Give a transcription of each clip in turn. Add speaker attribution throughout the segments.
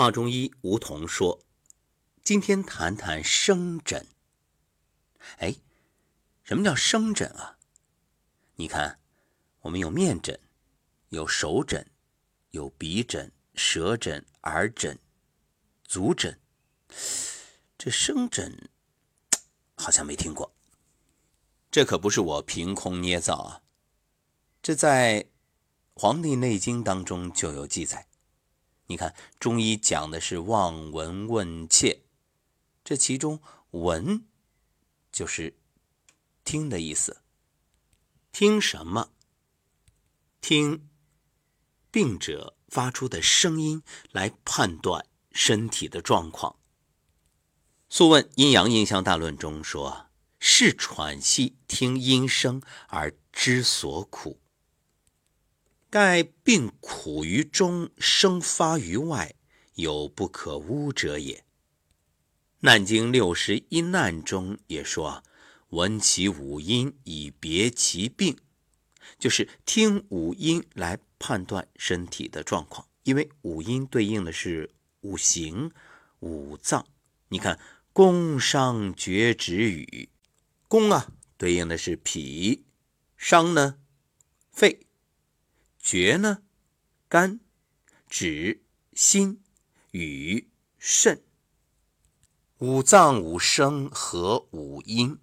Speaker 1: 华中医吴桐说：“今天谈谈生诊。哎，什么叫生诊啊？你看，我们有面诊，有手诊，有鼻诊、舌诊、耳诊、足诊。这生诊好像没听过。这可不是我凭空捏造啊，这在。”《黄帝内经》当中就有记载，你看中医讲的是望闻问切，这其中“闻”就是听的意思。听什么？听病者发出的声音来判断身体的状况。《素问·阴阳印象大论》中说：“是喘息，听音声而知所苦。”盖病苦于中，生发于外，有不可污者也。《难经》六十一难中也说：“闻其五音以别其病”，就是听五音来判断身体的状况。因为五音对应的是五行、五脏。你看，宫商角徵羽，宫啊，对应的是脾；商呢，肺。厥呢，肝、指、心、与、肾，五脏五声和五音。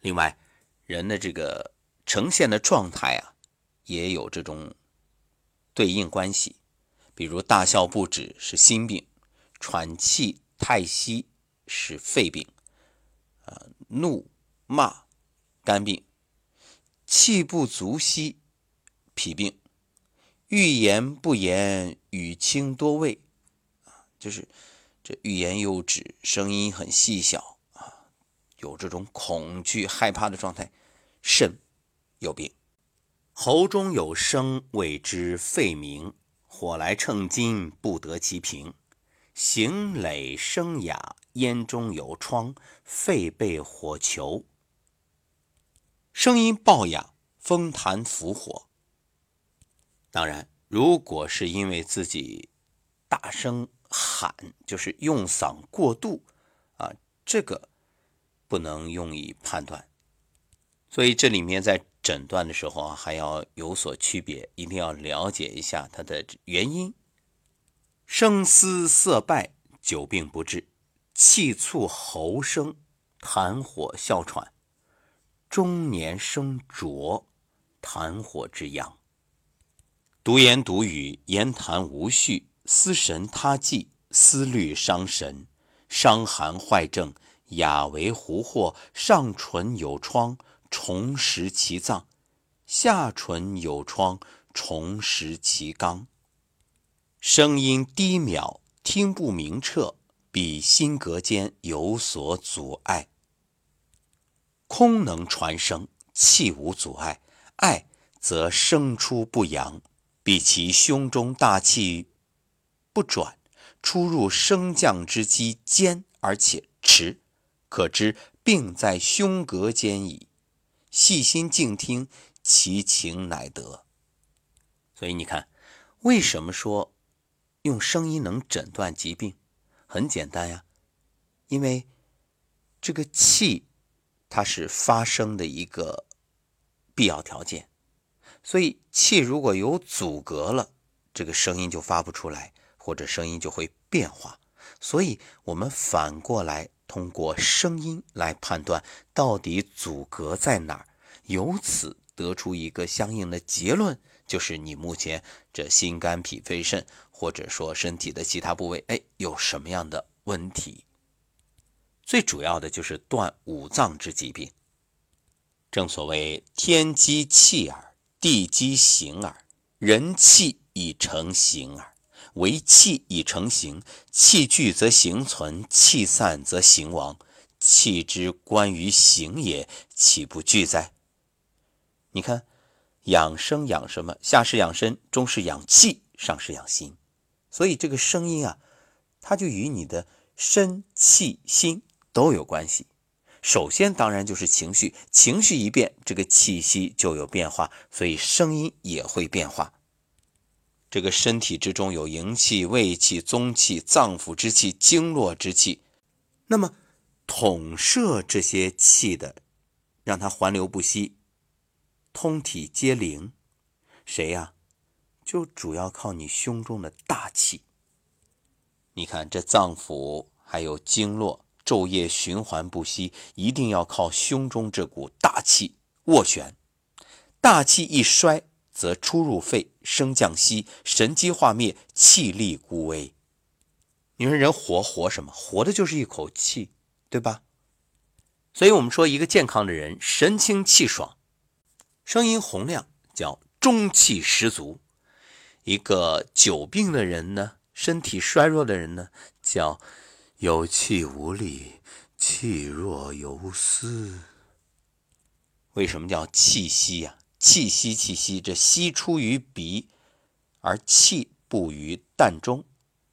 Speaker 1: 另外，人的这个呈现的状态啊，也有这种对应关系。比如大笑不止是心病，喘气太息是肺病，啊，怒骂肝病，气不足息。脾病，欲言不言，语轻多畏，啊，就是这欲言又止，声音很细小啊，有这种恐惧、害怕的状态。肾有病，喉中有声，谓之肺鸣，火来称金，不得其平。形累声哑，咽中有疮，肺被火囚。声音暴哑，风痰伏火。当然，如果是因为自己大声喊，就是用嗓过度啊，这个不能用以判断。所以这里面在诊断的时候啊，还要有所区别，一定要了解一下它的原因。声嘶色败，久病不治；气促喉声，痰火哮喘；中年生浊，痰火之阳。独言独语，言谈无序，思神他悸，思虑伤神，伤寒坏症，哑为胡惑。上唇有疮，重拾其脏；下唇有疮，重拾其刚。声音低渺，听不明彻，比心隔间有所阻碍。空能传声，气无阻碍，碍则声出不扬。比其胸中大气不转，出入升降之机坚而且迟，可知病在胸膈间矣。细心静听，其情乃得。所以你看，为什么说用声音能诊断疾病？很简单呀，因为这个气它是发声的一个必要条件。所以气如果有阻隔了，这个声音就发不出来，或者声音就会变化。所以，我们反过来通过声音来判断到底阻隔在哪儿，由此得出一个相应的结论，就是你目前这心肝脾肺肾，或者说身体的其他部位，哎，有什么样的问题？最主要的就是断五脏之疾病。正所谓天机气耳。地基形耳，人气已成形耳。为气已成形，气聚则形存，气散则形亡。气之关于形也，岂不聚哉？你看，养生养什么？下是养身，中是养气，上是养心。所以这个声音啊，它就与你的身、气、心都有关系。首先，当然就是情绪，情绪一变，这个气息就有变化，所以声音也会变化。这个身体之中有营气、胃气、宗气、脏腑之气、经络之气，那么统摄这些气的，让它环流不息，通体皆灵，谁呀？就主要靠你胸中的大气。你看这脏腑还有经络，昼夜循环不息，一定要靠胸中这股大气斡旋。大气一衰，则出入肺，升降息，神机化灭，气力孤微。你说人活活什么？活的就是一口气，对吧？所以我们说，一个健康的人，神清气爽，声音洪亮，叫中气十足；一个久病的人呢？身体衰弱的人呢，叫有气无力，气若游丝。为什么叫气息呀？气息，气息，这息出于鼻，而气布于膻中，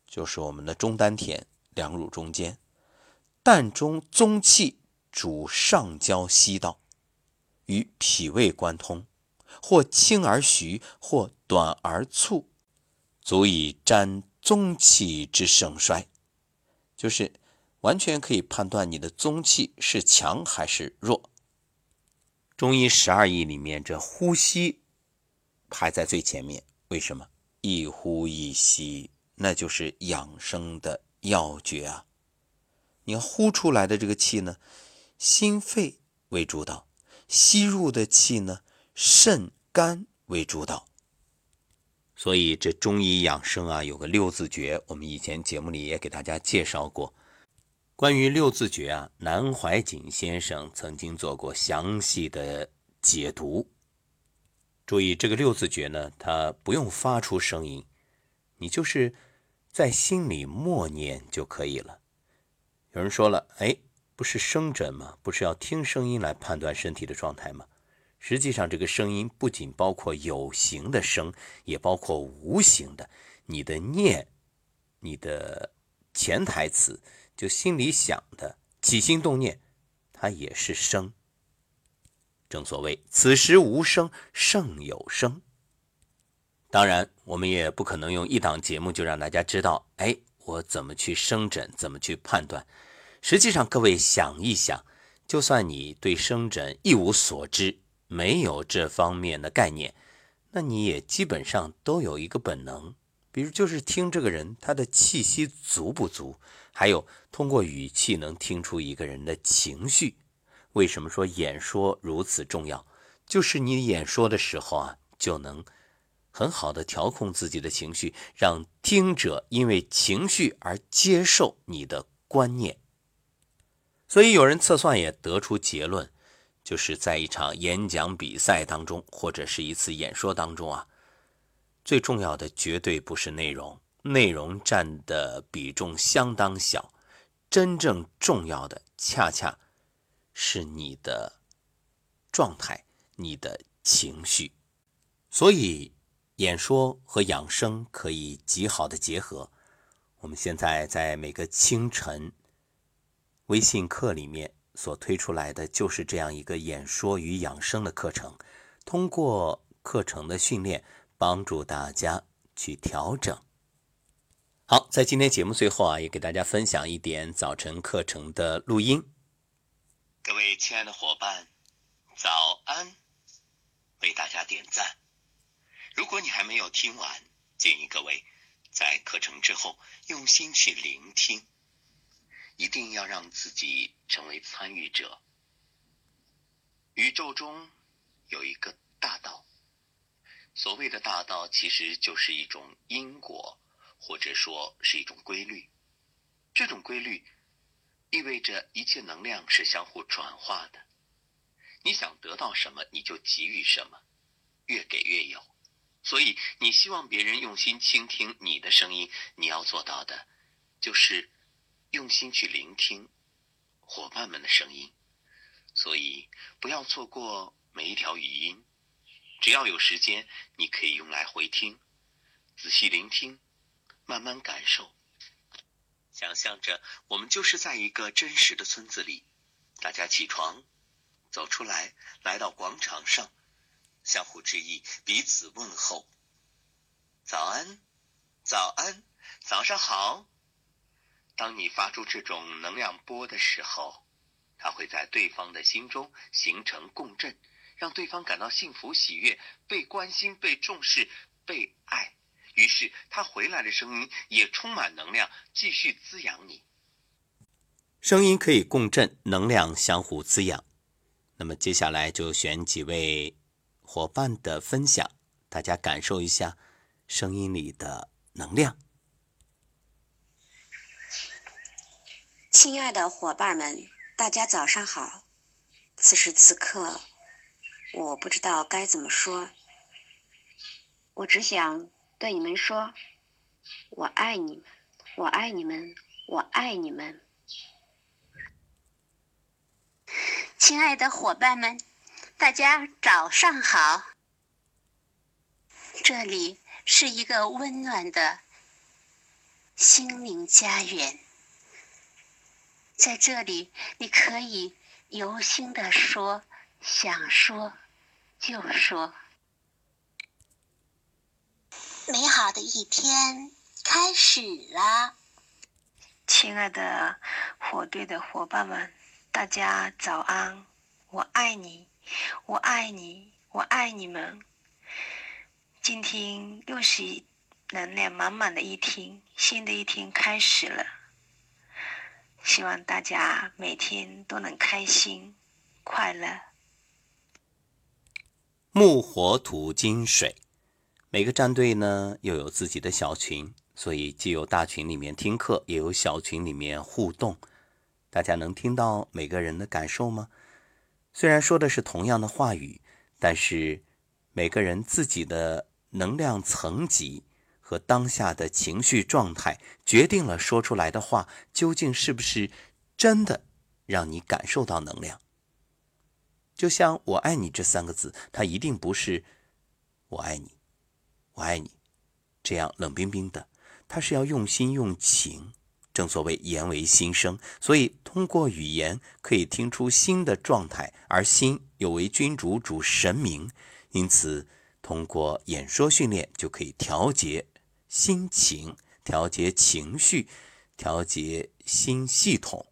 Speaker 1: 就是我们的中丹田、两乳中间。膻中宗气主上焦息道，与脾胃贯通，或轻而徐，或短而促，足以沾。宗气之盛衰，就是完全可以判断你的宗气是强还是弱。中医十二义里面，这呼吸排在最前面。为什么？一呼一吸，那就是养生的要诀啊！你呼出来的这个气呢，心肺为主导；吸入的气呢，肾肝为主导。所以这中医养生啊，有个六字诀，我们以前节目里也给大家介绍过。关于六字诀啊，南怀瑾先生曾经做过详细的解读。注意这个六字诀呢，它不用发出声音，你就是在心里默念就可以了。有人说了，哎，不是生诊吗？不是要听声音来判断身体的状态吗？实际上，这个声音不仅包括有形的声，也包括无形的。你的念，你的潜台词，就心里想的起心动念，它也是声。正所谓此时无声胜有声。当然，我们也不可能用一档节目就让大家知道，哎，我怎么去生诊，怎么去判断。实际上，各位想一想，就算你对生诊一无所知。没有这方面的概念，那你也基本上都有一个本能，比如就是听这个人他的气息足不足，还有通过语气能听出一个人的情绪。为什么说演说如此重要？就是你演说的时候啊，就能很好的调控自己的情绪，让听者因为情绪而接受你的观念。所以有人测算也得出结论。就是在一场演讲比赛当中，或者是一次演说当中啊，最重要的绝对不是内容，内容占的比重相当小，真正重要的恰恰是你的状态、你的情绪。所以，演说和养生可以极好的结合。我们现在在每个清晨微信课里面。所推出来的就是这样一个演说与养生的课程，通过课程的训练，帮助大家去调整。好，在今天节目最后啊，也给大家分享一点早晨课程的录音。
Speaker 2: 各位亲爱的伙伴，早安！为大家点赞。如果你还没有听完，建议各位在课程之后用心去聆听。一定要让自己成为参与者。宇宙中有一个大道，所谓的大道其实就是一种因果，或者说是一种规律。这种规律意味着一切能量是相互转化的。你想得到什么，你就给予什么，越给越有。所以，你希望别人用心倾听你的声音，你要做到的，就是。用心去聆听伙伴们的声音，所以不要错过每一条语音。只要有时间，你可以用来回听，仔细聆听，慢慢感受。想象着我们就是在一个真实的村子里，大家起床，走出来，来到广场上，相互致意，彼此问候。早安，早安，早上好。当你发出这种能量波的时候，它会在对方的心中形成共振，让对方感到幸福、喜悦、被关心、被重视、被爱。于是，他回来的声音也充满能量，继续滋养你。
Speaker 1: 声音可以共振，能量相互滋养。那么，接下来就选几位伙伴的分享，大家感受一下声音里的能量。
Speaker 3: 亲爱的伙伴们，大家早上好！此时此刻，我不知道该怎么说，我只想对你们说：“我爱你们，我爱你们，我爱你们。”亲爱的伙伴们，大家早上好！这里是一个温暖的心灵家园。在这里，你可以由心的说，想说就说。美好的一天开始了，亲爱的火队的伙伴们，大家早安！我爱你，我爱你，我爱你们。今天又是能量满满的一天，新的一天开始了。希望大家每天都能开心、快乐。
Speaker 1: 木、火、土、金、水，每个战队呢又有自己的小群，所以既有大群里面听课，也有小群里面互动。大家能听到每个人的感受吗？虽然说的是同样的话语，但是每个人自己的能量层级。和当下的情绪状态决定了说出来的话究竟是不是真的让你感受到能量。就像“我爱你”这三个字，它一定不是“我爱你，我爱你”这样冷冰冰的，它是要用心用情。正所谓言为心声，所以通过语言可以听出心的状态，而心有为君主，主神明，因此通过演说训练就可以调节。心情调节情绪，调节心系统，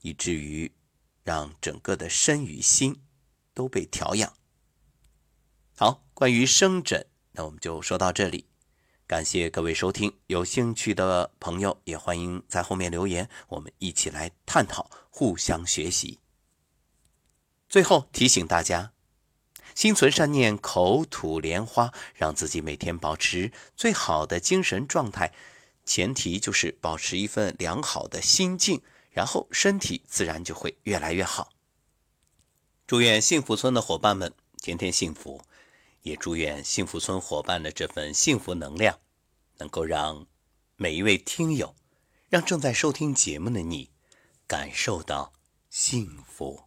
Speaker 1: 以至于让整个的身与心都被调养。好，关于生诊，那我们就说到这里。感谢各位收听，有兴趣的朋友也欢迎在后面留言，我们一起来探讨，互相学习。最后提醒大家。心存善念，口吐莲花，让自己每天保持最好的精神状态。前提就是保持一份良好的心境，然后身体自然就会越来越好。祝愿幸福村的伙伴们天天幸福，也祝愿幸福村伙伴的这份幸福能量，能够让每一位听友，让正在收听节目的你，感受到幸福。